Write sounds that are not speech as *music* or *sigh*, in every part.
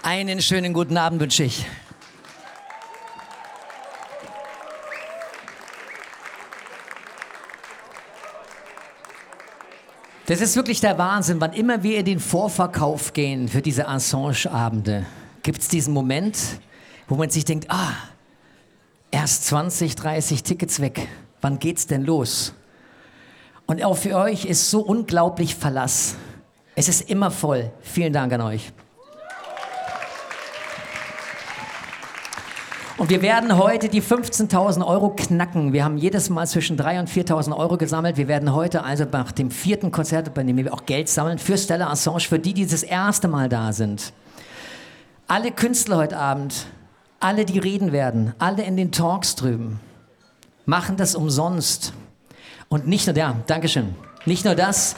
Einen schönen guten Abend wünsche ich. Das ist wirklich der Wahnsinn. Wann immer wir in den Vorverkauf gehen für diese Assange-Abende, gibt es diesen Moment, wo man sich denkt, ah, erst 20, 30 Tickets weg. Wann geht's denn los? Und auch für euch ist so unglaublich Verlass. Es ist immer voll. Vielen Dank an euch. Und wir werden heute die 15.000 Euro knacken. Wir haben jedes Mal zwischen 3.000 und 4.000 Euro gesammelt. Wir werden heute also nach dem vierten Konzert, bei dem wir auch Geld sammeln, für Stella Assange, für die, die das erste Mal da sind. Alle Künstler heute Abend, alle, die reden werden, alle in den Talks drüben, machen das umsonst. Und nicht nur, ja, Dankeschön. Nicht nur das.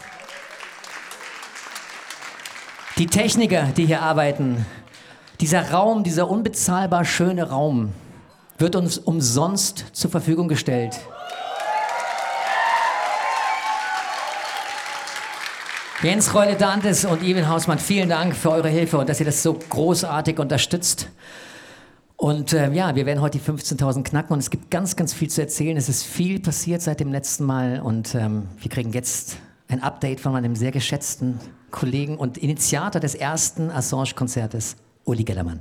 Die Techniker, die hier arbeiten, dieser Raum, dieser unbezahlbar schöne Raum wird uns umsonst zur Verfügung gestellt. Jens Reule Dantes und Ivan Hausmann, vielen Dank für eure Hilfe und dass ihr das so großartig unterstützt. Und äh, ja, wir werden heute die 15.000 knacken und es gibt ganz, ganz viel zu erzählen. Es ist viel passiert seit dem letzten Mal und ähm, wir kriegen jetzt ein Update von meinem sehr geschätzten Kollegen und Initiator des ersten Assange-Konzertes, Uli Gellermann.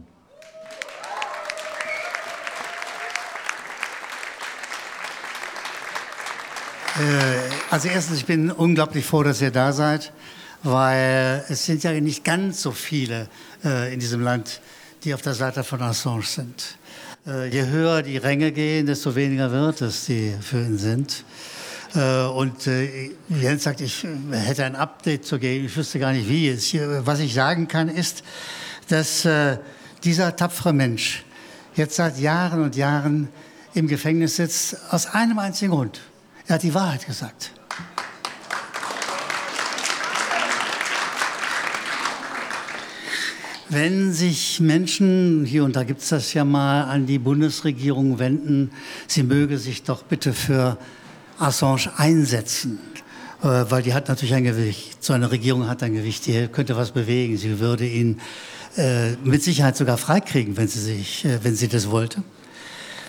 Äh, also erstens, ich bin unglaublich froh, dass ihr da seid, weil es sind ja nicht ganz so viele äh, in diesem Land, die auf der Seite von Assange sind. Äh, je höher die Ränge gehen, desto weniger wird es, die für ihn sind. Äh, und äh, Jens sagt, ich hätte ein Update zu geben, ich wüsste gar nicht wie. Was ich sagen kann, ist, dass äh, dieser tapfere Mensch jetzt seit Jahren und Jahren im Gefängnis sitzt, aus einem einzigen Grund. Er hat die Wahrheit gesagt. Wenn sich Menschen, hier und da gibt es das ja mal, an die Bundesregierung wenden, sie möge sich doch bitte für Assange einsetzen, äh, weil die hat natürlich ein Gewicht. So eine Regierung hat ein Gewicht, die könnte was bewegen. Sie würde ihn äh, mit Sicherheit sogar freikriegen, wenn sie, sich, äh, wenn sie das wollte.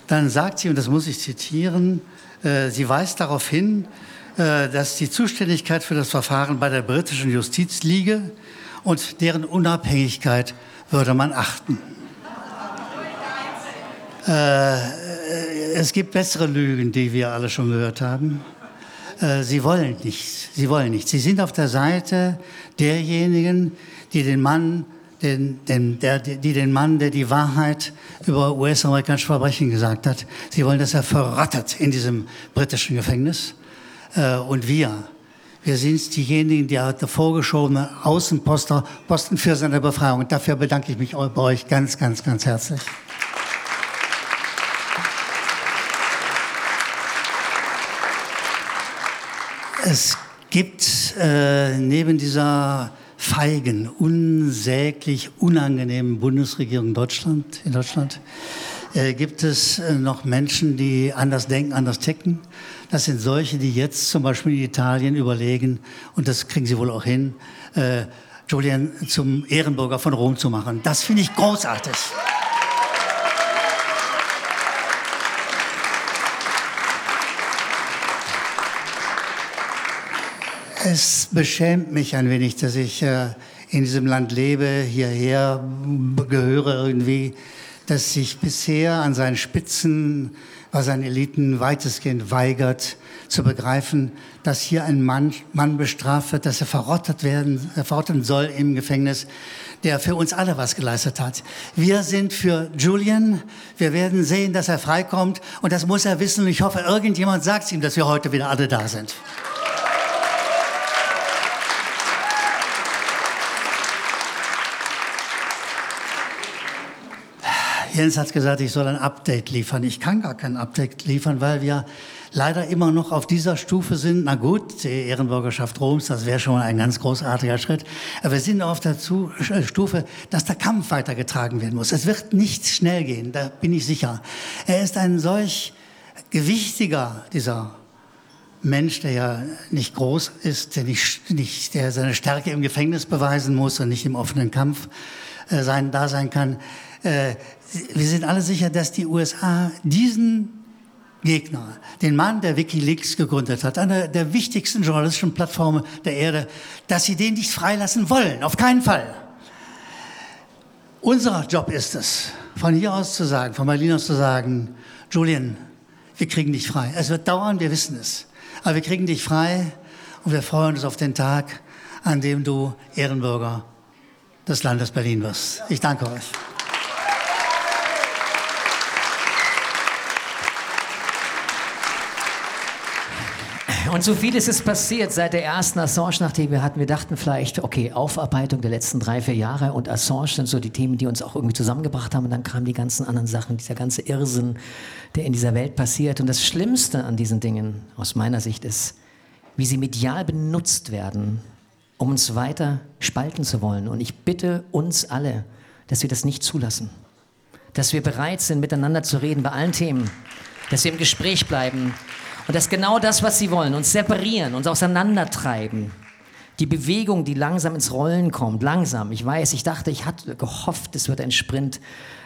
Dann sagt sie, und das muss ich zitieren, äh, sie weist darauf hin, äh, dass die Zuständigkeit für das Verfahren bei der britischen Justiz liege und deren Unabhängigkeit würde man achten. Äh, es gibt bessere Lügen, die wir alle schon gehört haben. Sie wollen nichts. Sie wollen nichts. Sie sind auf der Seite derjenigen, die den Mann den, den, der, die den Mann, der die Wahrheit über US-amerikanische Verbrechen gesagt hat, sie wollen, dass er verrottet in diesem britischen Gefängnis. Äh, und wir, wir sind diejenigen, die der vorgeschobene Außenposter Posten für seine Befreiung. Und dafür bedanke ich mich bei euch ganz, ganz, ganz herzlich. Es gibt äh, neben dieser feigen, unsäglich unangenehmen Bundesregierung Deutschland, in Deutschland äh, gibt es äh, noch Menschen, die anders denken, anders ticken. Das sind solche, die jetzt zum Beispiel in Italien überlegen, und das kriegen sie wohl auch hin, äh, Julian zum Ehrenbürger von Rom zu machen. Das finde ich großartig. Es beschämt mich ein wenig, dass ich äh, in diesem Land lebe, hierher gehöre irgendwie, dass sich bisher an seinen Spitzen, bei seinen Eliten weitestgehend weigert zu begreifen, dass hier ein Mann, Mann bestraft wird, dass er verrottet werden, er verrotten soll im Gefängnis, der für uns alle was geleistet hat. Wir sind für Julian. Wir werden sehen, dass er freikommt. Und das muss er wissen. Und ich hoffe, irgendjemand sagt ihm, dass wir heute wieder alle da sind. Jens hat gesagt, ich soll ein Update liefern. Ich kann gar kein Update liefern, weil wir leider immer noch auf dieser Stufe sind. Na gut, die Ehrenbürgerschaft Roms, das wäre schon ein ganz großartiger Schritt. Aber wir sind auf der äh, Stufe, dass der Kampf weitergetragen werden muss. Es wird nicht schnell gehen, da bin ich sicher. Er ist ein solch gewichtiger, dieser Mensch, der ja nicht groß ist, der, nicht, nicht, der seine Stärke im Gefängnis beweisen muss und nicht im offenen Kampf äh, sein, da sein kann. Äh, wir sind alle sicher, dass die USA diesen Gegner, den Mann, der Wikileaks gegründet hat, einer der wichtigsten journalistischen Plattformen der Erde, dass sie den nicht freilassen wollen. Auf keinen Fall. Unser Job ist es, von hier aus zu sagen, von Berlin aus zu sagen, Julian, wir kriegen dich frei. Es wird dauern, wir wissen es. Aber wir kriegen dich frei und wir freuen uns auf den Tag, an dem du Ehrenbürger des Landes Berlin wirst. Ich danke euch. Und so vieles ist passiert seit der ersten Assange, nachdem wir hatten. Wir dachten vielleicht, okay, Aufarbeitung der letzten drei, vier Jahre und Assange sind so die Themen, die uns auch irgendwie zusammengebracht haben. Und dann kamen die ganzen anderen Sachen, dieser ganze Irrsinn, der in dieser Welt passiert. Und das Schlimmste an diesen Dingen aus meiner Sicht ist, wie sie medial benutzt werden, um uns weiter spalten zu wollen. Und ich bitte uns alle, dass wir das nicht zulassen. Dass wir bereit sind, miteinander zu reden bei allen Themen. Dass wir im Gespräch bleiben und das ist genau das, was sie wollen. Uns separieren, uns auseinandertreiben. Die Bewegung, die langsam ins Rollen kommt, langsam. Ich weiß, ich dachte, ich hatte gehofft, es wird ein Sprint,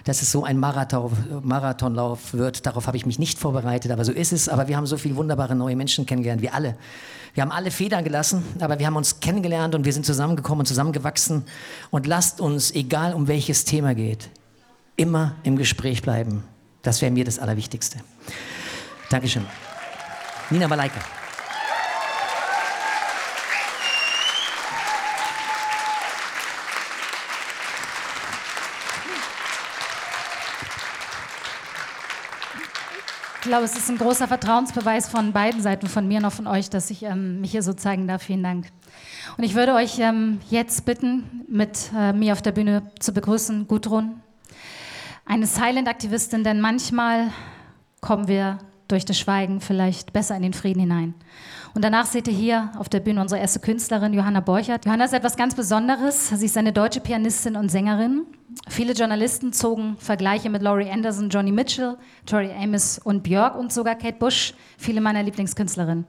dass es so ein Marathon, Marathonlauf wird. Darauf habe ich mich nicht vorbereitet, aber so ist es. Aber wir haben so viele wunderbare neue Menschen kennengelernt, wir alle. Wir haben alle Federn gelassen, aber wir haben uns kennengelernt und wir sind zusammengekommen und zusammengewachsen. Und lasst uns, egal um welches Thema geht, immer im Gespräch bleiben. Das wäre mir das Allerwichtigste. Dankeschön. Nina Malaika. Ich glaube, es ist ein großer Vertrauensbeweis von beiden Seiten, von mir und auch von euch, dass ich ähm, mich hier so zeigen darf. Vielen Dank. Und ich würde euch ähm, jetzt bitten, mit äh, mir auf der Bühne zu begrüßen, Gudrun, eine Silent-Aktivistin, denn manchmal kommen wir durch das Schweigen vielleicht besser in den Frieden hinein. Und danach seht ihr hier auf der Bühne unsere erste Künstlerin, Johanna Borchert. Johanna ist etwas ganz Besonderes. Sie ist eine deutsche Pianistin und Sängerin. Viele Journalisten zogen Vergleiche mit Laurie Anderson, Johnny Mitchell, Tori Amos und Björk und sogar Kate Bush, viele meiner Lieblingskünstlerinnen.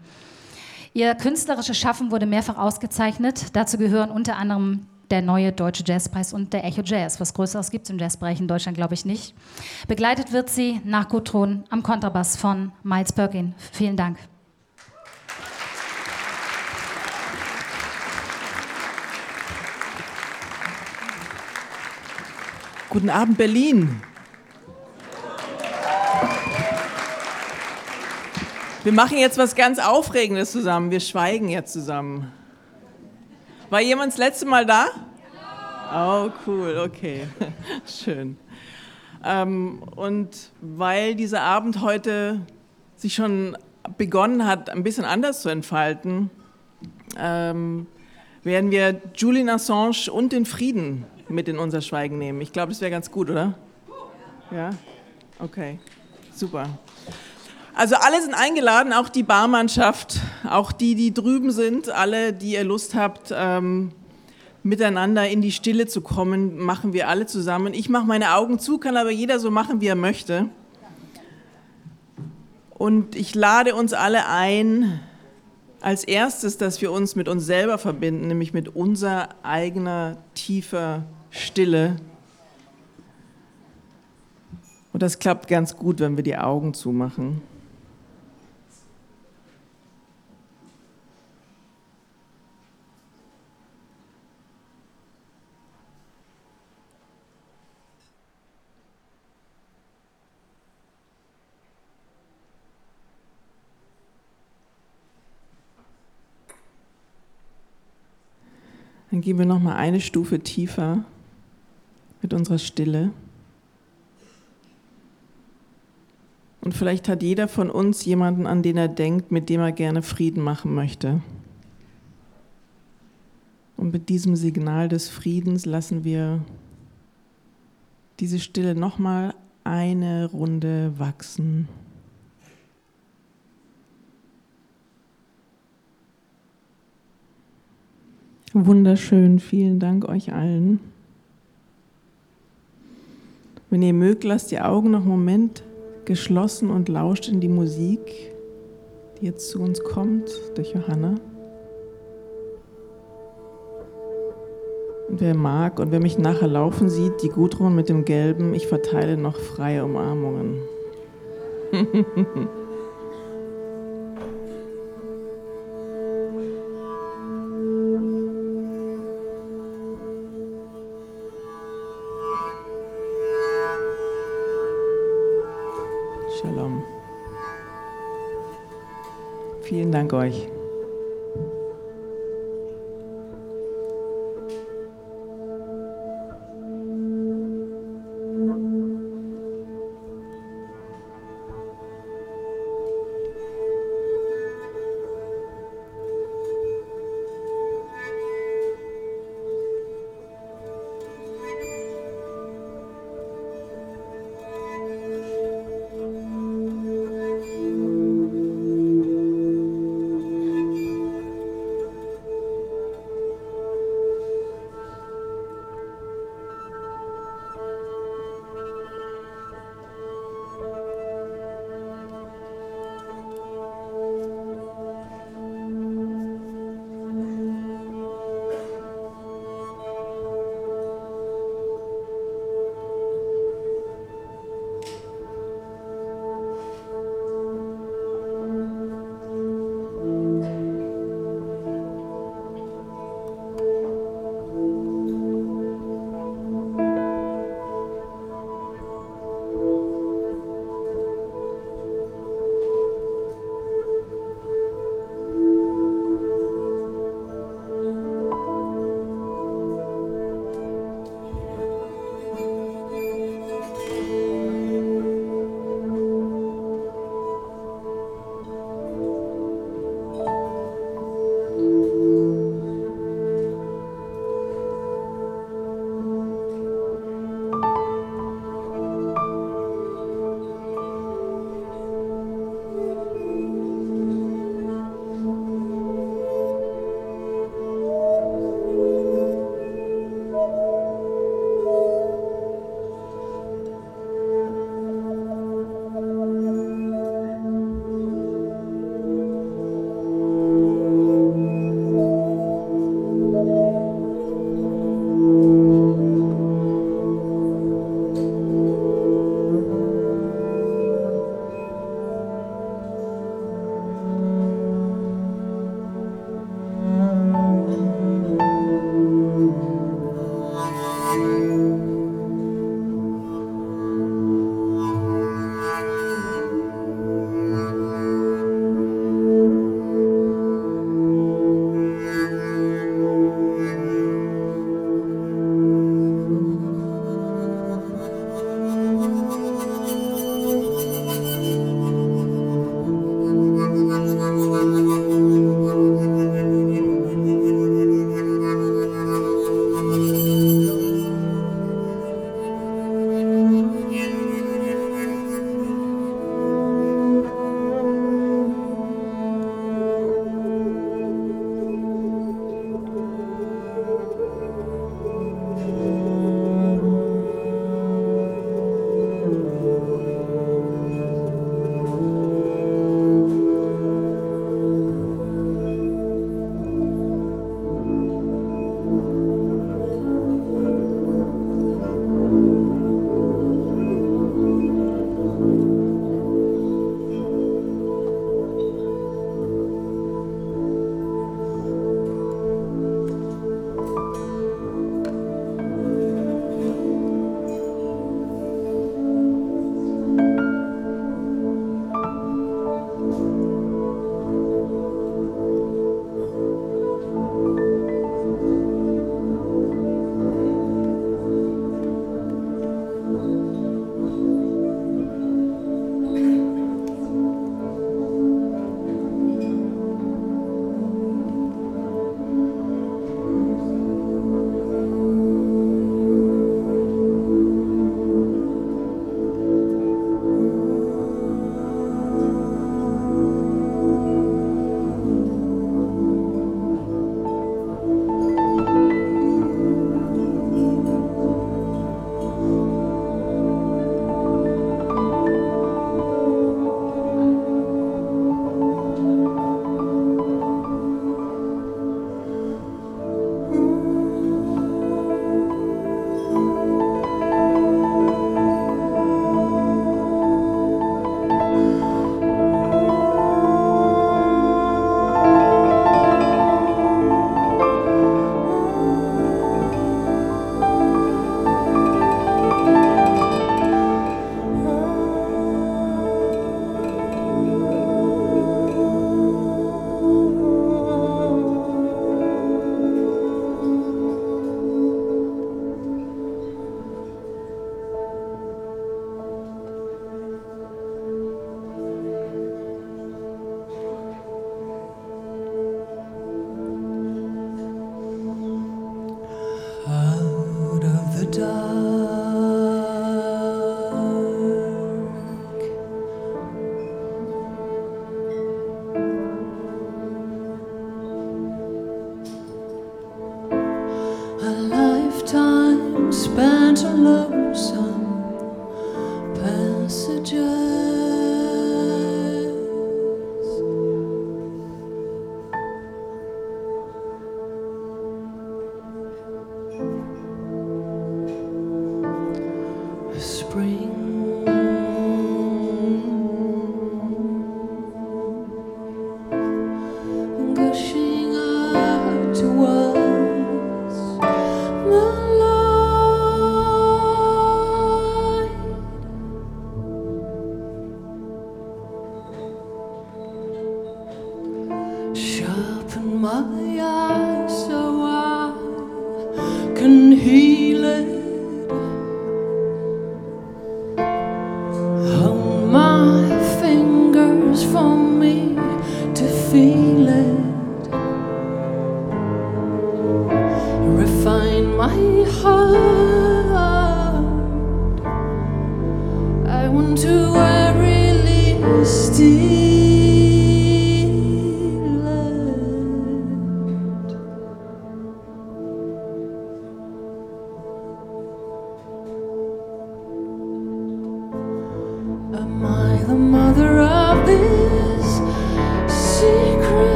Ihr künstlerisches Schaffen wurde mehrfach ausgezeichnet. Dazu gehören unter anderem der neue Deutsche Jazzpreis und der Echo Jazz. Was Größeres gibt es im Jazzbereich in Deutschland, glaube ich, nicht. Begleitet wird sie nach Gudrun am Kontrabass von Miles Perkin. Vielen Dank. Guten Abend, Berlin. Wir machen jetzt was ganz Aufregendes zusammen. Wir schweigen jetzt zusammen. War jemand das letzte Mal da? Oh, cool, okay. *laughs* Schön. Ähm, und weil dieser Abend heute sich schon begonnen hat, ein bisschen anders zu entfalten, ähm, werden wir Julian Assange und den Frieden mit in unser Schweigen nehmen. Ich glaube, das wäre ganz gut, oder? Ja? Okay, super. Also alle sind eingeladen, auch die Barmannschaft, auch die, die drüben sind, alle, die ihr Lust habt, ähm, miteinander in die Stille zu kommen, machen wir alle zusammen. Ich mache meine Augen zu, kann aber jeder so machen, wie er möchte. Und ich lade uns alle ein, als erstes, dass wir uns mit uns selber verbinden, nämlich mit unserer eigener tiefer Stille. Und das klappt ganz gut, wenn wir die Augen zumachen. Dann gehen wir noch mal eine Stufe tiefer mit unserer Stille. Und vielleicht hat jeder von uns jemanden, an den er denkt, mit dem er gerne Frieden machen möchte. Und mit diesem Signal des Friedens lassen wir diese Stille noch mal eine Runde wachsen. Wunderschön, vielen Dank euch allen. Wenn ihr mögt, lasst die Augen noch einen Moment geschlossen und lauscht in die Musik. die jetzt zu uns kommt durch Johanna. Und wer mag und wer mich nachher laufen sieht, die Gudrun mit dem Gelben, ich verteile noch freie Umarmungen. *laughs* Vielen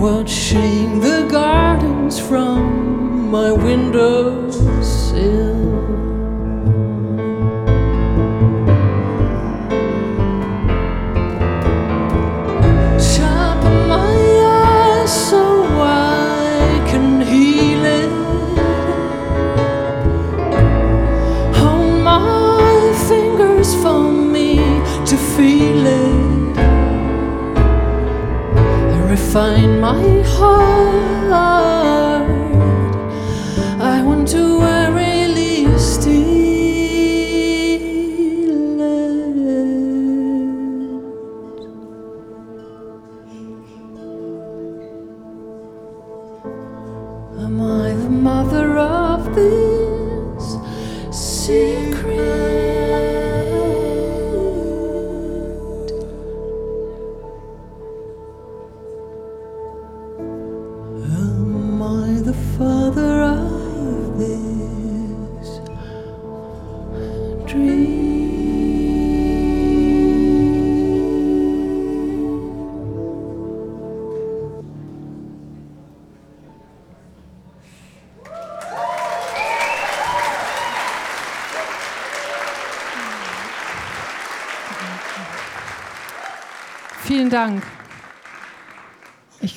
watching the gardens from my window. find my heart.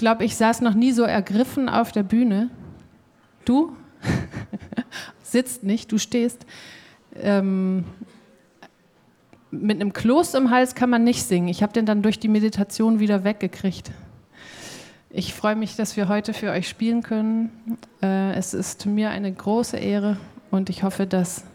Glaube, ich saß noch nie so ergriffen auf der Bühne. Du *laughs* sitzt nicht, du stehst. Ähm, mit einem Kloß im Hals kann man nicht singen. Ich habe den dann durch die Meditation wieder weggekriegt. Ich freue mich, dass wir heute für euch spielen können. Äh, es ist mir eine große Ehre und ich hoffe, dass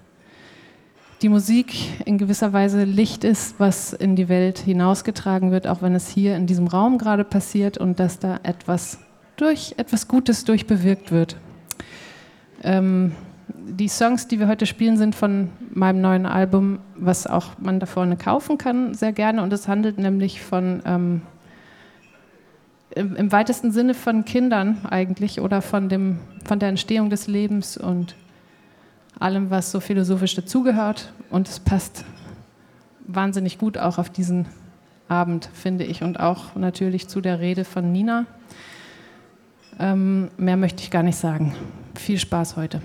die Musik in gewisser Weise Licht ist, was in die Welt hinausgetragen wird, auch wenn es hier in diesem Raum gerade passiert und dass da etwas durch etwas Gutes durchbewirkt wird. Ähm, die Songs, die wir heute spielen, sind von meinem neuen Album, was auch man da vorne kaufen kann, sehr gerne. Und es handelt nämlich von ähm, im, weitesten Sinne von Kindern eigentlich oder von, dem, von der Entstehung des Lebens und allem, was so philosophisch dazugehört. Und es passt wahnsinnig gut auch auf diesen Abend, finde ich, und auch natürlich zu der Rede von Nina. Ähm, mehr möchte ich gar nicht sagen. Viel Spaß heute.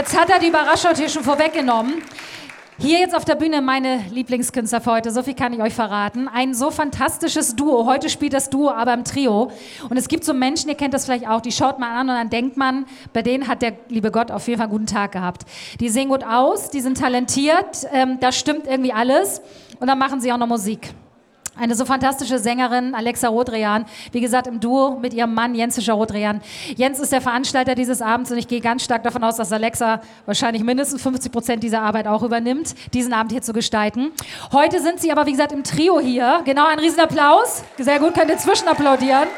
Jetzt hat er die Überraschung hier schon vorweggenommen. Hier jetzt auf der Bühne meine Lieblingskünstler für heute, so viel kann ich euch verraten. Ein so fantastisches Duo. Heute spielt das Duo aber im Trio. Und es gibt so Menschen, ihr kennt das vielleicht auch, die schaut man an und dann denkt man, bei denen hat der liebe Gott auf jeden Fall einen guten Tag gehabt. Die sehen gut aus, die sind talentiert, ähm, da stimmt irgendwie alles. Und dann machen sie auch noch Musik. Eine so fantastische Sängerin, Alexa Rodrian, wie gesagt im Duo mit ihrem Mann Jens Fischer-Rodrian. Jens ist der Veranstalter dieses Abends und ich gehe ganz stark davon aus, dass Alexa wahrscheinlich mindestens 50 Prozent dieser Arbeit auch übernimmt, diesen Abend hier zu gestalten. Heute sind sie aber, wie gesagt, im Trio hier. Genau, ein Riesenapplaus. Sehr gut, könnt ihr zwischenapplaudieren.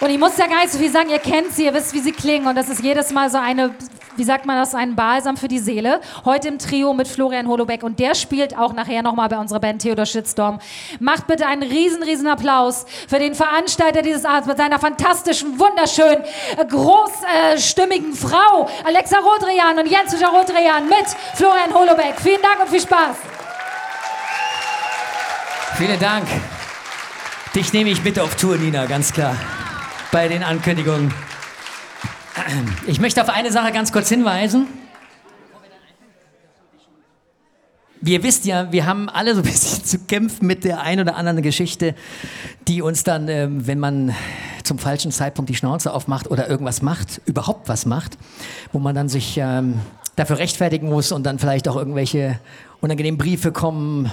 Und ich muss ja gar nicht so viel sagen, ihr kennt sie, ihr wisst, wie sie klingen. Und das ist jedes Mal so eine wie sagt man das, ein Balsam für die Seele. Heute im Trio mit Florian Holobeck und der spielt auch nachher nochmal bei unserer Band Theodor Shitstorm. Macht bitte einen riesen, riesen Applaus für den Veranstalter dieses Abends mit seiner fantastischen, wunderschönen, äh, großstimmigen Frau Alexa Rodrian und Jens Rodrian mit Florian Holobeck. Vielen Dank und viel Spaß. Vielen Dank. Dich nehme ich mit auf Tour, Nina, ganz klar. Bei den Ankündigungen. Ich möchte auf eine Sache ganz kurz hinweisen. Ihr wisst ja, wir haben alle so ein *laughs* bisschen zu kämpfen mit der ein oder anderen Geschichte, die uns dann, ähm, wenn man zum falschen Zeitpunkt die Schnauze aufmacht oder irgendwas macht, überhaupt was macht, wo man dann sich ähm, dafür rechtfertigen muss und dann vielleicht auch irgendwelche unangenehmen Briefe kommen,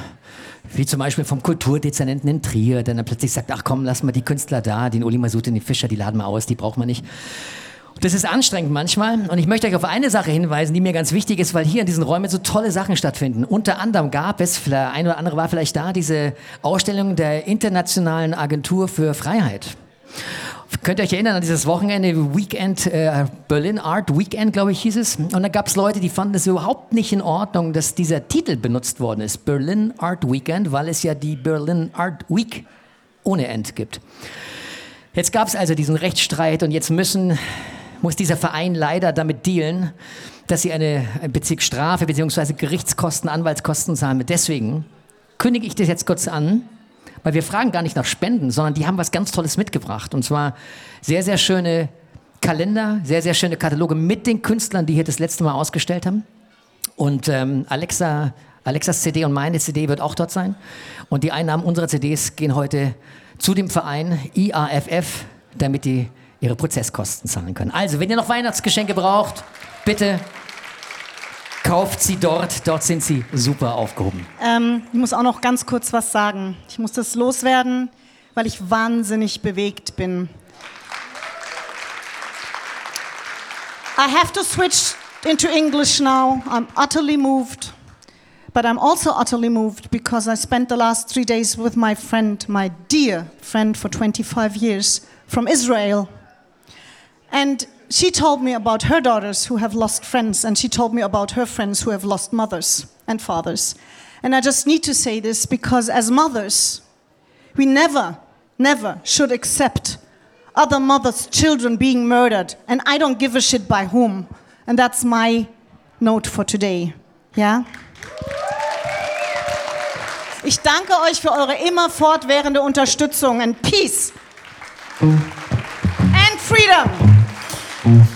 wie zum Beispiel vom Kulturdezernenten in Trier, der dann plötzlich sagt, ach komm, lass mal die Künstler da, den Uli Masut, den Fischer, die laden wir aus, die braucht man nicht. Das ist anstrengend manchmal und ich möchte euch auf eine Sache hinweisen, die mir ganz wichtig ist, weil hier in diesen Räumen so tolle Sachen stattfinden. Unter anderem gab es, der eine oder andere war vielleicht da, diese Ausstellung der Internationalen Agentur für Freiheit. Könnt ihr euch erinnern an dieses Wochenende, Weekend, äh, Berlin Art Weekend, glaube ich, hieß es. Und da gab es Leute, die fanden es überhaupt nicht in Ordnung, dass dieser Titel benutzt worden ist, Berlin Art Weekend, weil es ja die Berlin Art Week ohne End gibt. Jetzt gab es also diesen Rechtsstreit und jetzt müssen muss dieser Verein leider damit dealen, dass sie eine Strafe bzw. Gerichtskosten, Anwaltskosten zahlen. Deswegen kündige ich das jetzt kurz an, weil wir fragen gar nicht nach Spenden, sondern die haben was ganz Tolles mitgebracht. Und zwar sehr, sehr schöne Kalender, sehr, sehr schöne Kataloge mit den Künstlern, die hier das letzte Mal ausgestellt haben. Und ähm, Alexa, Alexas CD und meine CD wird auch dort sein. Und die Einnahmen unserer CDs gehen heute zu dem Verein IAFF, damit die ihre Prozesskosten zahlen können. Also, wenn ihr noch Weihnachtsgeschenke braucht, bitte kauft sie dort. Dort sind sie super aufgehoben. Ähm, ich muss auch noch ganz kurz was sagen. Ich muss das loswerden, weil ich wahnsinnig bewegt bin. I have to switch into English now. I'm utterly moved. But I'm also utterly moved because I spent the last three days with my friend, my dear friend for 25 years from Israel. And she told me about her daughters who have lost friends, and she told me about her friends who have lost mothers and fathers. And I just need to say this because as mothers, we never, never should accept other mothers' children being murdered. And I don't give a shit by whom. And that's my note for today. Ja? Ich danke euch für eure immer fortwährende Unterstützung and peace and freedom. Let's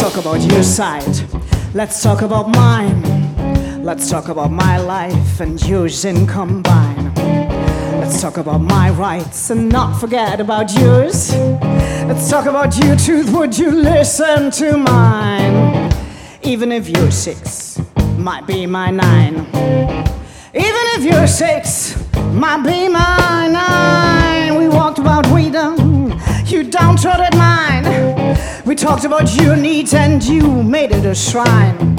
talk about your side. Let's talk about mine. Let's talk about my life and yours in combine. Let's talk about my rights and not forget about yours. Let's talk about your truth. Would you listen to mine? Even if you're six, might be my nine. Even if you're six, might be my nine. We walked about freedom, you downtrodden mine. We talked about your needs and you made it a shrine.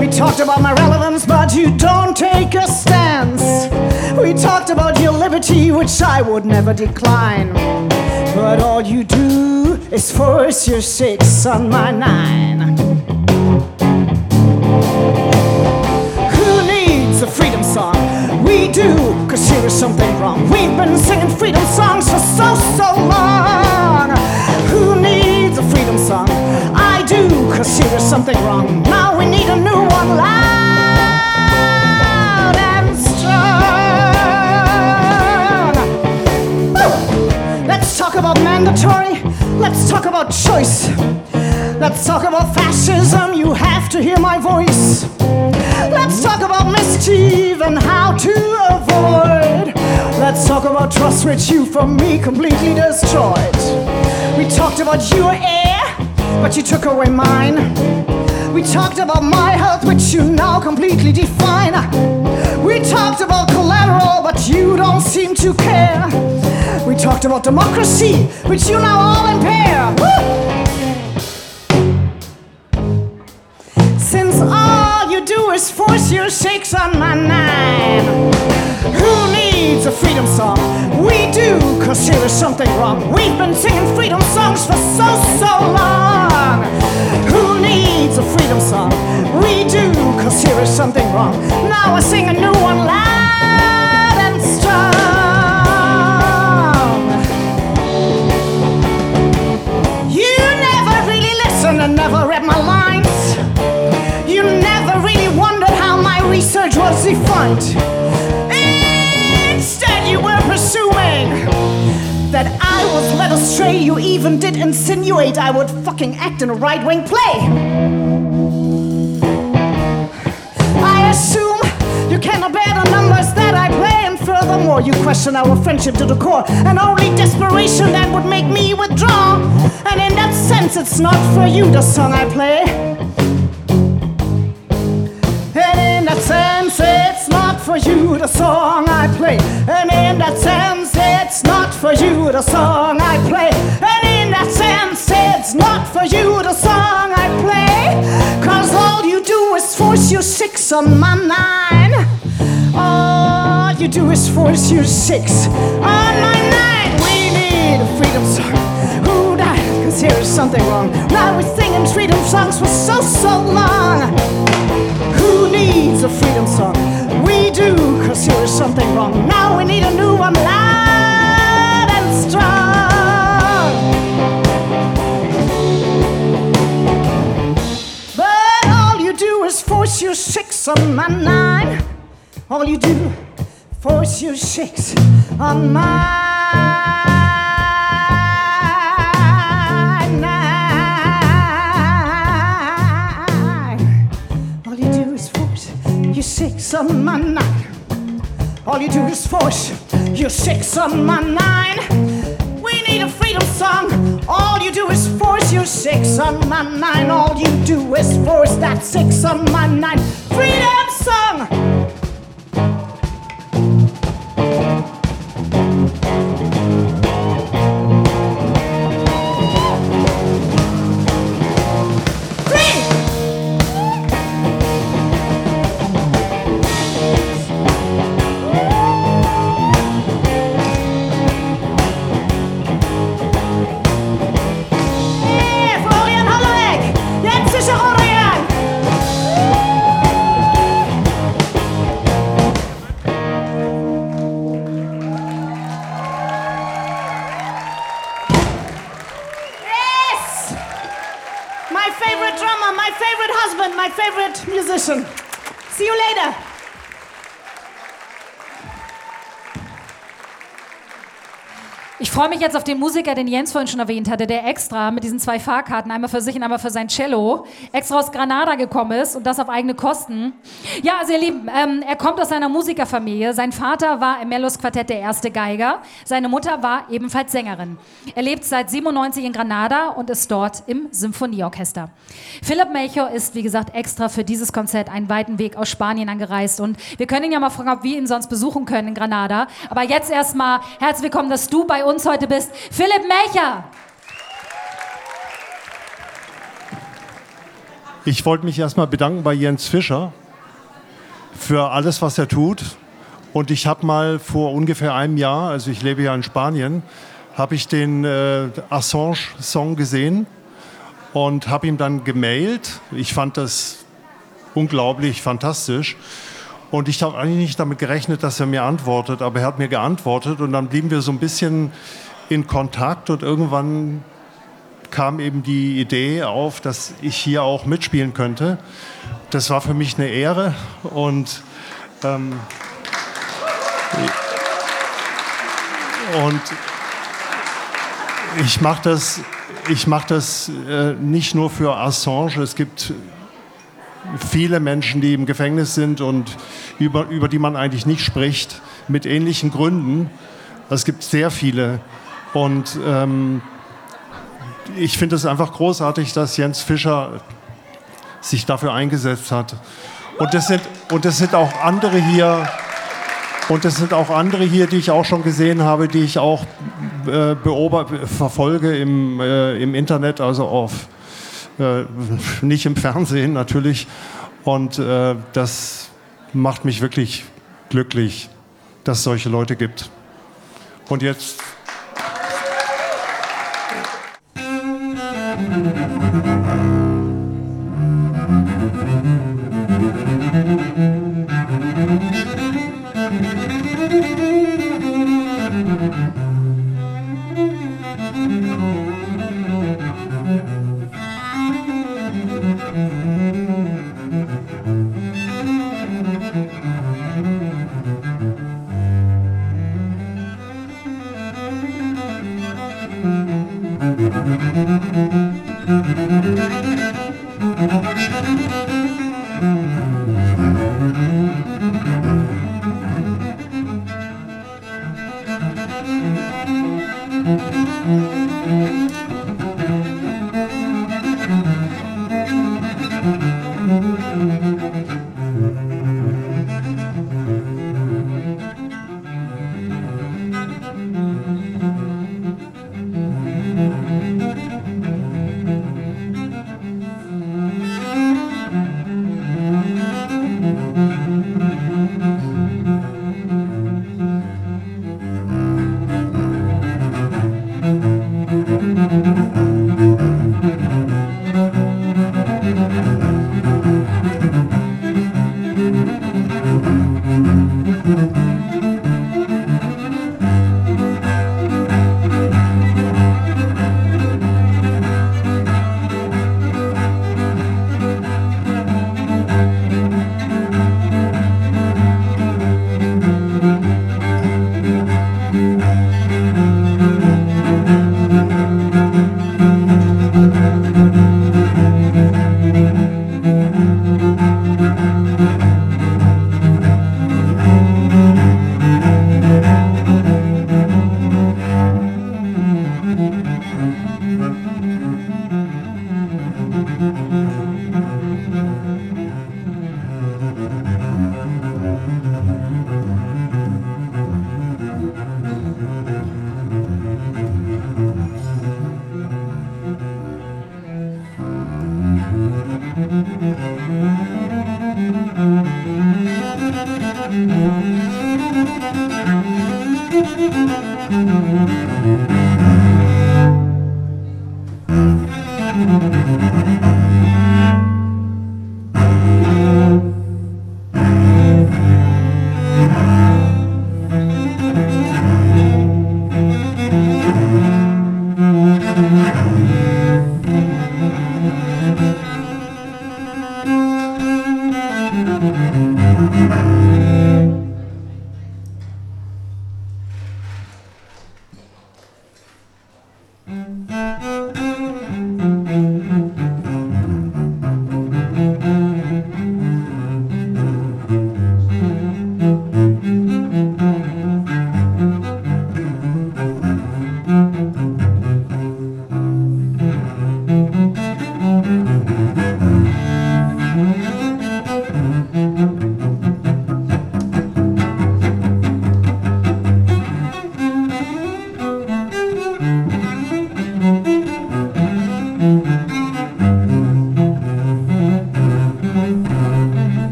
We talked about my relevance, but you don't take a stance. We talked about your liberty, which I would never decline. But all you do is force your six on my nine. Do, cause here is something wrong. We've been singing freedom songs for so, so long. Who needs a freedom song? I do, cause here is something wrong. Now we need a new one loud and strong. Woo! Let's talk about mandatory. Let's talk about choice. Let's talk about fascism. You have to hear my voice. Let's talk about mischief and how to avoid. Let's talk about trust, which you for me completely destroyed. We talked about your air, but you took away mine. We talked about my health, which you now completely define. We talked about collateral, but you don't seem to care. We talked about democracy, which you now all impair. Woo! Your shakes on my nine. Who needs a freedom song? We do, cause here is something wrong. We've been singing freedom songs for so, so long. Who needs a freedom song? We do, cause here is something wrong. Now I sing a new one loud and strong. You never really listened and never read my lines. Was defined. Instead, you were presuming that I was led astray. You even did insinuate I would fucking act in a right wing play. I assume you cannot bear the numbers that I play, and furthermore, you question our friendship to the core, and only desperation that would make me withdraw. And in that sense, it's not for you the song I play. You the song I play. And in that sense, it's not for you the song I play. And in that sense, it's not for you the song I play. Cause all you do is force your six on my nine. All you do is force your six on my nine. We need a freedom song. Who died? Cause here is something wrong. Now we're singing freedom songs for so, so long. Who needs a freedom song? Do, here is something wrong. Now we need a new one loud and strong. But all you do is force your six on my nine. All you do, force your six on my. All you do is force your six on my nine. All you do is force your six on my nine. We need a freedom song. All you do is force your six on my nine. All you do is force that six on my nine. Freedom song. Freue mich jetzt auf den Musiker, den Jens vorhin schon erwähnt hatte, der extra mit diesen zwei Fahrkarten, einmal für sich und einmal für sein Cello, extra aus Granada gekommen ist und das auf eigene Kosten. Ja, also ihr Lieben, ähm, er kommt aus einer Musikerfamilie. Sein Vater war im Mellos Quartett der erste Geiger. Seine Mutter war ebenfalls Sängerin. Er lebt seit 97 in Granada und ist dort im Symphonieorchester. Philipp Melchior ist, wie gesagt, extra für dieses Konzert einen weiten Weg aus Spanien angereist und wir können ihn ja mal fragen, ob wir ihn sonst besuchen können in Granada. Aber jetzt erstmal herzlich willkommen, dass du bei uns heute bist. Philipp Melcher! Ich wollte mich erstmal bedanken bei Jens Fischer für alles, was er tut. Und ich habe mal vor ungefähr einem Jahr, also ich lebe ja in Spanien, habe ich den äh, Assange-Song gesehen und habe ihm dann gemailt. Ich fand das unglaublich fantastisch. Und ich habe eigentlich nicht damit gerechnet, dass er mir antwortet, aber er hat mir geantwortet und dann blieben wir so ein bisschen in Kontakt und irgendwann kam eben die Idee auf, dass ich hier auch mitspielen könnte. Das war für mich eine Ehre und ähm, und ich mache das, ich mach das äh, nicht nur für Assange. Es gibt viele Menschen, die im Gefängnis sind und über, über die man eigentlich nicht spricht, mit ähnlichen Gründen. Es gibt sehr viele. Und ähm, ich finde es einfach großartig, dass Jens Fischer sich dafür eingesetzt hat. Und es sind, und es sind auch andere hier, und es sind auch andere hier, die ich auch schon gesehen habe, die ich auch äh, beobachte, verfolge im, äh, im Internet, also auf, äh, nicht im Fernsehen natürlich. Und äh, das macht mich wirklich glücklich, dass es solche Leute gibt. Und jetzt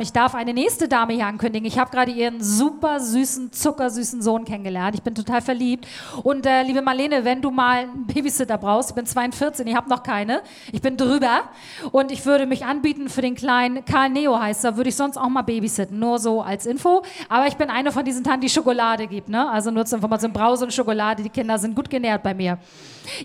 Ich darf eine nächste Dame hier ankündigen. Ich habe gerade ihren super süßen, zuckersüßen Sohn kennengelernt. Ich bin total verliebt. Und äh, liebe Marlene, wenn du mal einen Babysitter brauchst, ich bin 42, ich habe noch keine. Ich bin drüber. Und ich würde mich anbieten für den kleinen Karl Neo heißt er. Würde ich sonst auch mal babysitten. Nur so als Info. Aber ich bin eine von diesen Tanten, die Schokolade gibt. Ne? Also nur zur Information, Brause und Schokolade. Die Kinder sind gut genährt bei mir.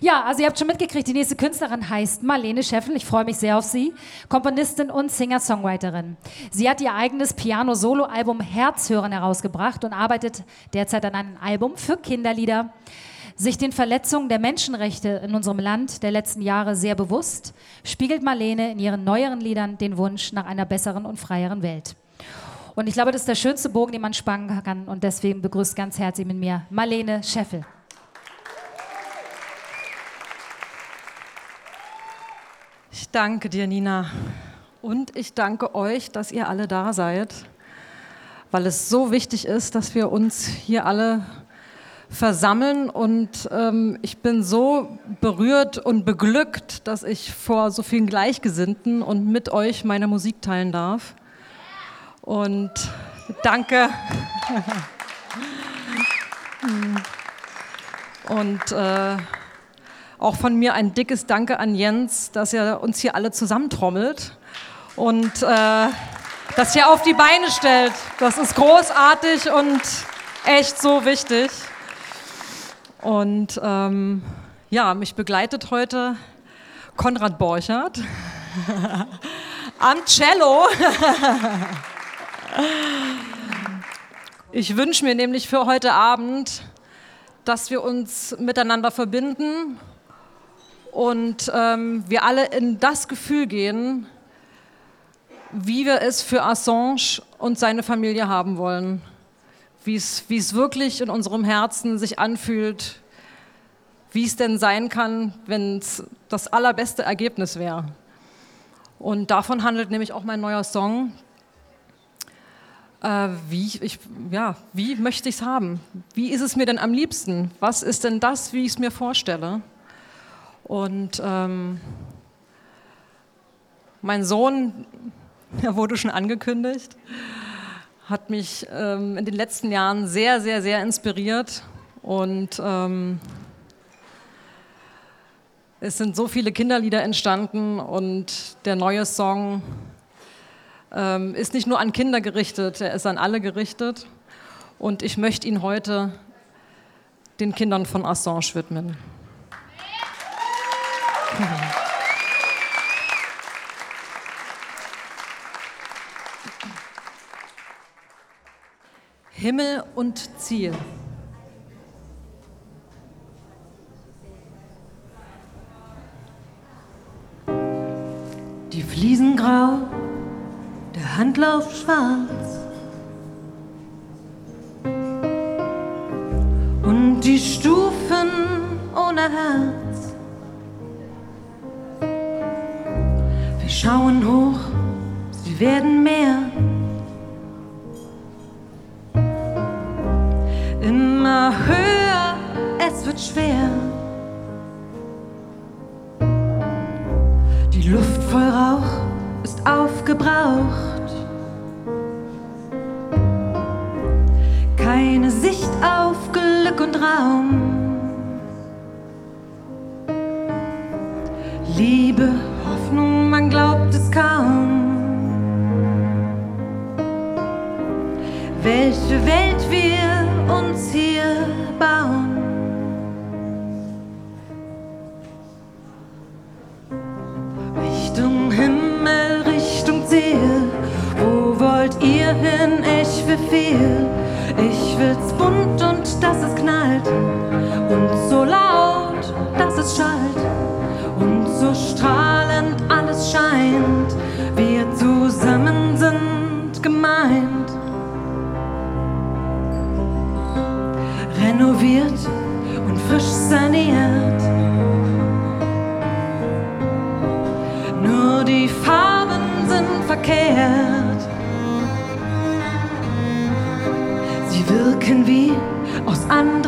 Ja, also ihr habt schon mitgekriegt, die nächste Künstlerin heißt Marlene Scheffel. Ich freue mich sehr auf sie. Komponistin und Singer-Songwriterin. Sie hat ihr eigenes Piano-Solo-Album Herzhören herausgebracht und arbeitet derzeit an einem Album für Kinderlieder. Sich den Verletzungen der Menschenrechte in unserem Land der letzten Jahre sehr bewusst, spiegelt Marlene in ihren neueren Liedern den Wunsch nach einer besseren und freieren Welt. Und ich glaube, das ist der schönste Bogen, den man spannen kann. Und deswegen begrüßt ganz herzlich mit mir Marlene Scheffel. Ich danke dir, Nina. Und ich danke euch, dass ihr alle da seid, weil es so wichtig ist, dass wir uns hier alle versammeln. Und ähm, ich bin so berührt und beglückt, dass ich vor so vielen Gleichgesinnten und mit euch meine Musik teilen darf. Und danke. *laughs* Und äh, auch von mir ein dickes Danke an Jens, dass er uns hier alle zusammentrommelt und äh, das hier auf die Beine stellt. Das ist großartig und echt so wichtig. Und ähm, ja, mich begleitet heute Konrad Borchert *laughs* am Cello. ich wünsche mir nämlich für heute Abend, dass wir uns miteinander verbinden und ähm, wir alle in das Gefühl gehen, wie wir es für Assange und seine Familie haben wollen. Wie es, wirklich in unserem Herzen sich anfühlt, wie es denn sein kann, wenn es das allerbeste Ergebnis wäre. Und davon handelt nämlich auch mein neuer Song. Äh, wie, ich, ja, wie möchte ich es haben? Wie ist es mir denn am liebsten? Was ist denn das, wie ich es mir vorstelle? Und ähm, mein Sohn, *laughs* er wurde schon angekündigt, hat mich ähm, in den letzten Jahren sehr, sehr, sehr inspiriert. Und ähm, es sind so viele Kinderlieder entstanden und der neue Song ähm, ist nicht nur an Kinder gerichtet, er ist an alle gerichtet. Und ich möchte ihn heute den Kindern von Assange widmen. *laughs* Himmel und Ziel. Die Fliesen grau, der Handlauf schwarz. Und die Stufen ohne Herz. Wir schauen hoch, sie werden mehr. Immer höher, es wird schwer. Die Luft voll Rauch ist aufgebraucht. Keine Sicht auf Glück und Raum.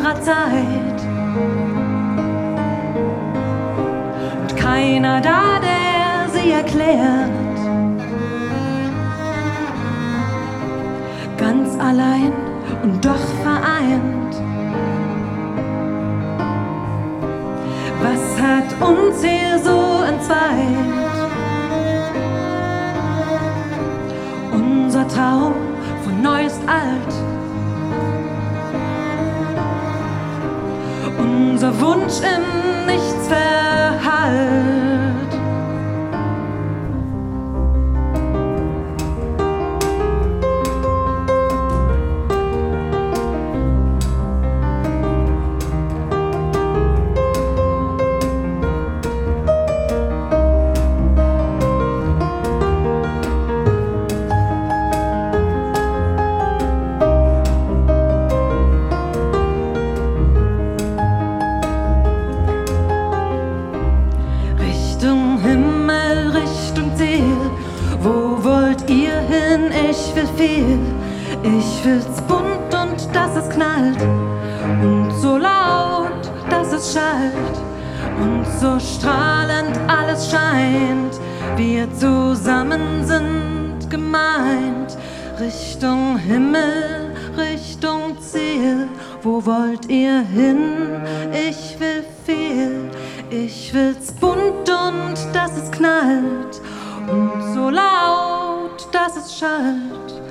Anderer Zeit. Und keiner da, der sie erklärt. Ganz allein und doch vereint. Was hat uns hier so entzweit? Unser Traum von neu ist alt. Wunsch in nichts verhallt. Schallt. Und so strahlend alles scheint. Wir zusammen sind gemeint. Richtung Himmel, Richtung Ziel. Wo wollt ihr hin? Ich will viel. Ich will's bunt und dass es knallt. Und so laut, dass es schallt.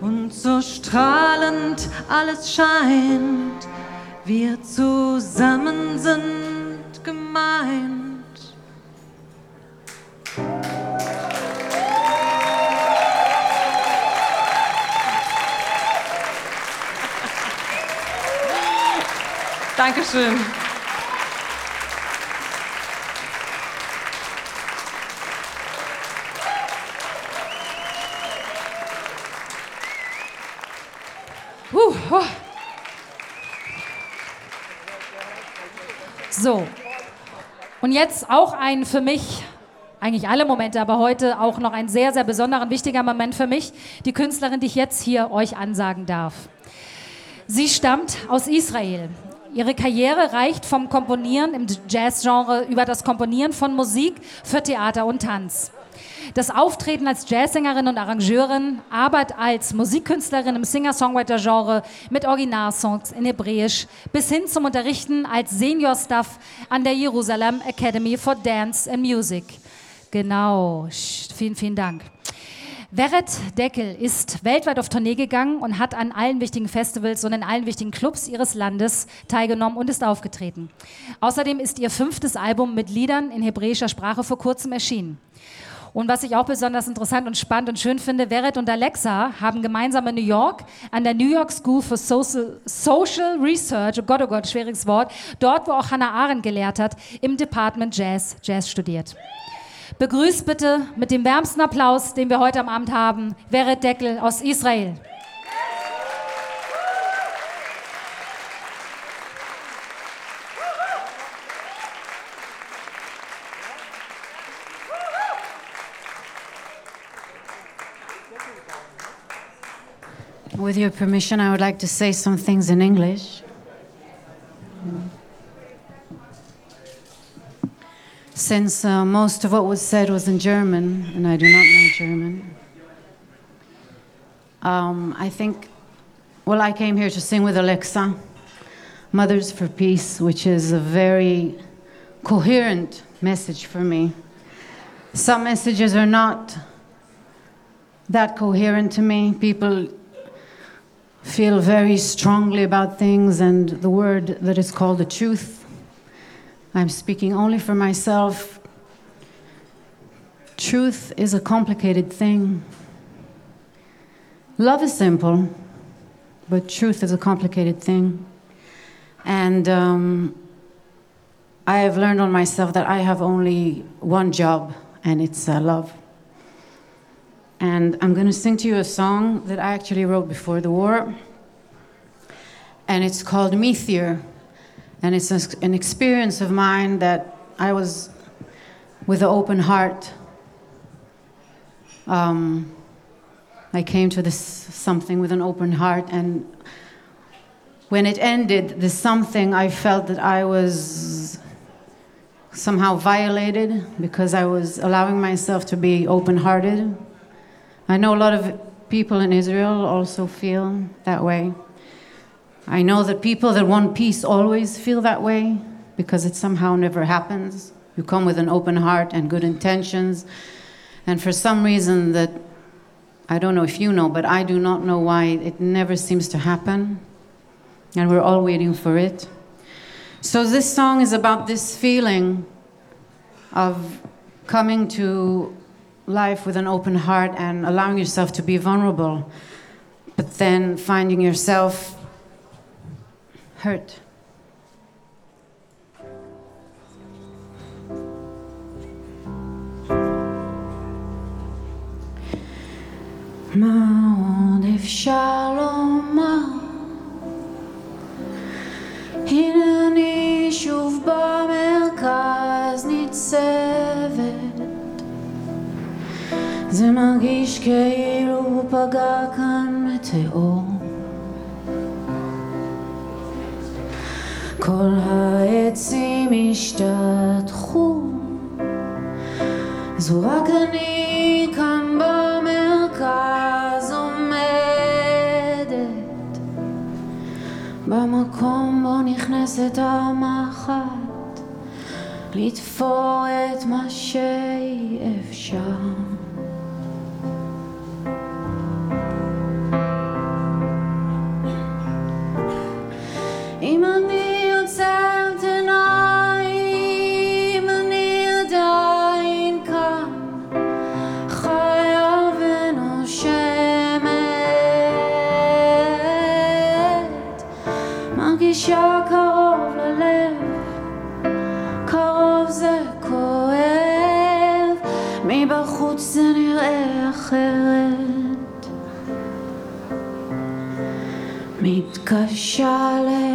Und so strahlend alles scheint. Wir zusammen sind gemeint. Dankeschön. Huh, huh. So. Und jetzt auch ein für mich, eigentlich alle Momente, aber heute auch noch ein sehr, sehr besonderer, wichtiger Moment für mich. Die Künstlerin, die ich jetzt hier euch ansagen darf. Sie stammt aus Israel. Ihre Karriere reicht vom Komponieren im Jazzgenre über das Komponieren von Musik für Theater und Tanz. Das Auftreten als Jazzsängerin und Arrangeurin, Arbeit als Musikkünstlerin im Singer-Songwriter-Genre mit Originalsongs in Hebräisch bis hin zum Unterrichten als Senior-Staff an der Jerusalem Academy for Dance and Music. Genau, vielen, vielen Dank. Weret Deckel ist weltweit auf Tournee gegangen und hat an allen wichtigen Festivals und in allen wichtigen Clubs ihres Landes teilgenommen und ist aufgetreten. Außerdem ist ihr fünftes Album mit Liedern in hebräischer Sprache vor kurzem erschienen. Und was ich auch besonders interessant und spannend und schön finde, Weret und Alexa haben gemeinsam in New York an der New York School for Social, Social Research, oh Gott, oh Gott, schwieriges Wort, dort, wo auch Hannah Arendt gelehrt hat, im Department Jazz, Jazz studiert. Begrüßt bitte mit dem wärmsten Applaus, den wir heute am Abend haben, Weret Deckel aus Israel. With your permission, I would like to say some things in English. Since uh, most of what was said was in German, and I do not know German, um, I think, well, I came here to sing with Alexa, Mothers for Peace, which is a very coherent message for me. Some messages are not that coherent to me. People feel very strongly about things, and the word that is called the truth. I'm speaking only for myself. Truth is a complicated thing. Love is simple, but truth is a complicated thing. And um, I have learned on myself that I have only one job, and it's uh, love. And I'm going to sing to you a song that I actually wrote before the war. And it's called Meteor. And it's an experience of mine that I was with an open heart. Um, I came to this something with an open heart. And when it ended, the something, I felt that I was somehow violated because I was allowing myself to be open hearted. I know a lot of people in Israel also feel that way. I know that people that want peace always feel that way because it somehow never happens. You come with an open heart and good intentions, and for some reason that I don't know if you know, but I do not know why it never seems to happen, and we're all waiting for it. So, this song is about this feeling of coming to life with an open heart and allowing yourself to be vulnerable, but then finding yourself hurt. מה עוד אפשר לומר? הנה אני שוב במרכז ניצבת זה מרגיש כאילו פגע כאן מטאור כל העצים השתטחו זו רק אני כאן במרכז עומדת. במקום בו נכנסת המחט לתפור את מה שאפשר אם Kaszale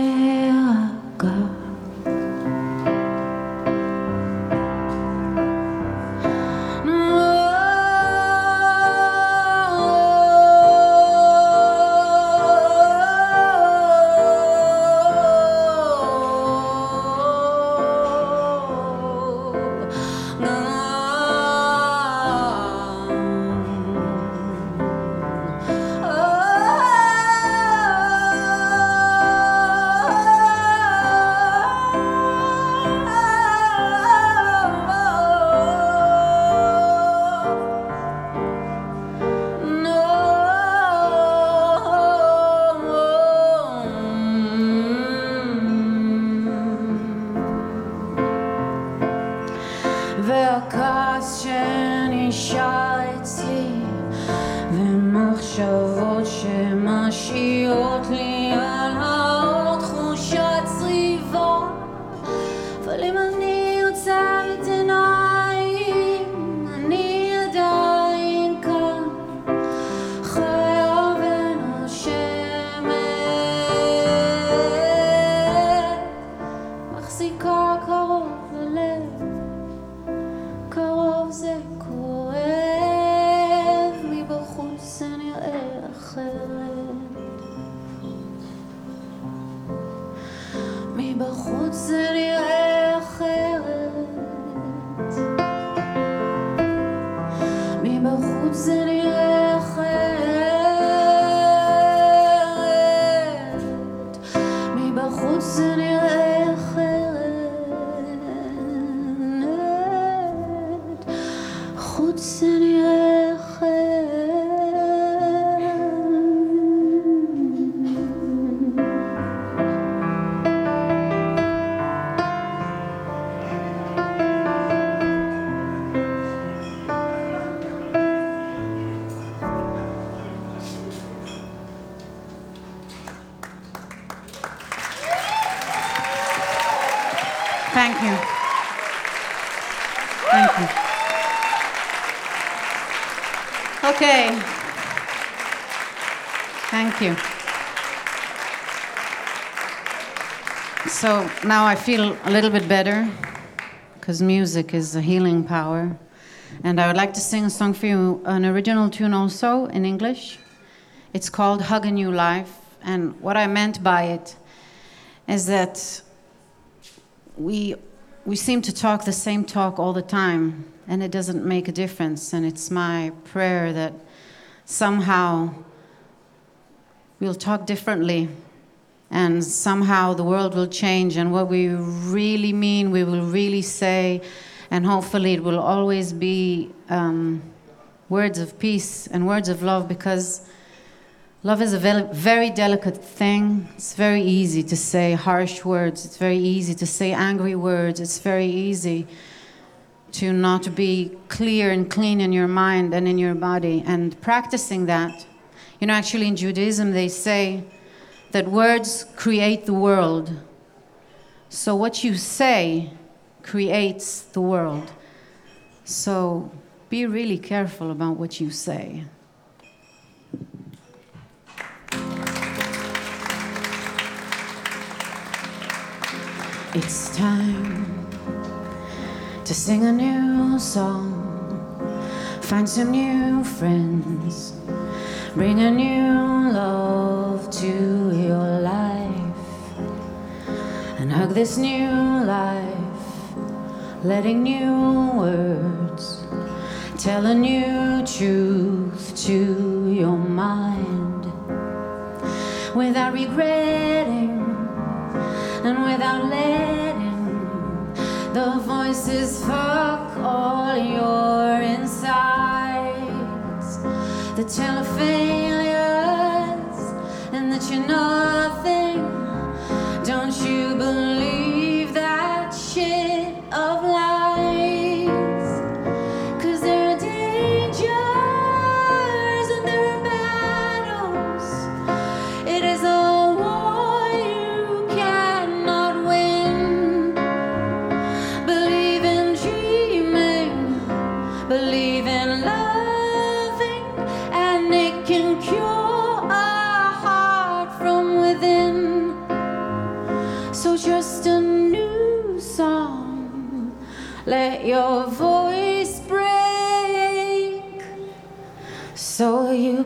now I feel a little bit better because music is a healing power. And I would like to sing a song for you, an original tune also in English. It's called Hug a New Life. And what I meant by it is that we we seem to talk the same talk all the time and it doesn't make a difference and it's my prayer that somehow we'll talk differently and somehow the world will change and what we really mean we will really say and hopefully it will always be um, words of peace and words of love because Love is a very, very delicate thing. It's very easy to say harsh words. It's very easy to say angry words. It's very easy to not be clear and clean in your mind and in your body. And practicing that, you know, actually in Judaism, they say that words create the world. So what you say creates the world. So be really careful about what you say. It's time to sing a new song, find some new friends, bring a new love to your life, and hug this new life, letting new words tell a new truth to your mind. Without regretting and without letting the voices fuck all your that tell of failures and that you're nothing.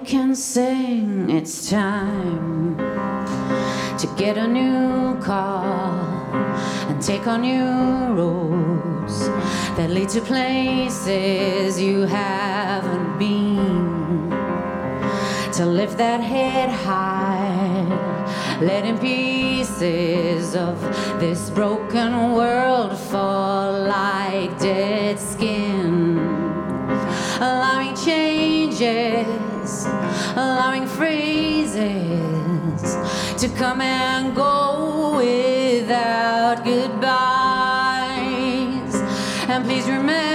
Can sing. It's time to get a new car and take on new roads that lead to places you haven't been. To lift that head high, letting pieces of this broken world fall like dead skin allowing changes, allowing phrases to come and go without goodbyes. And please remember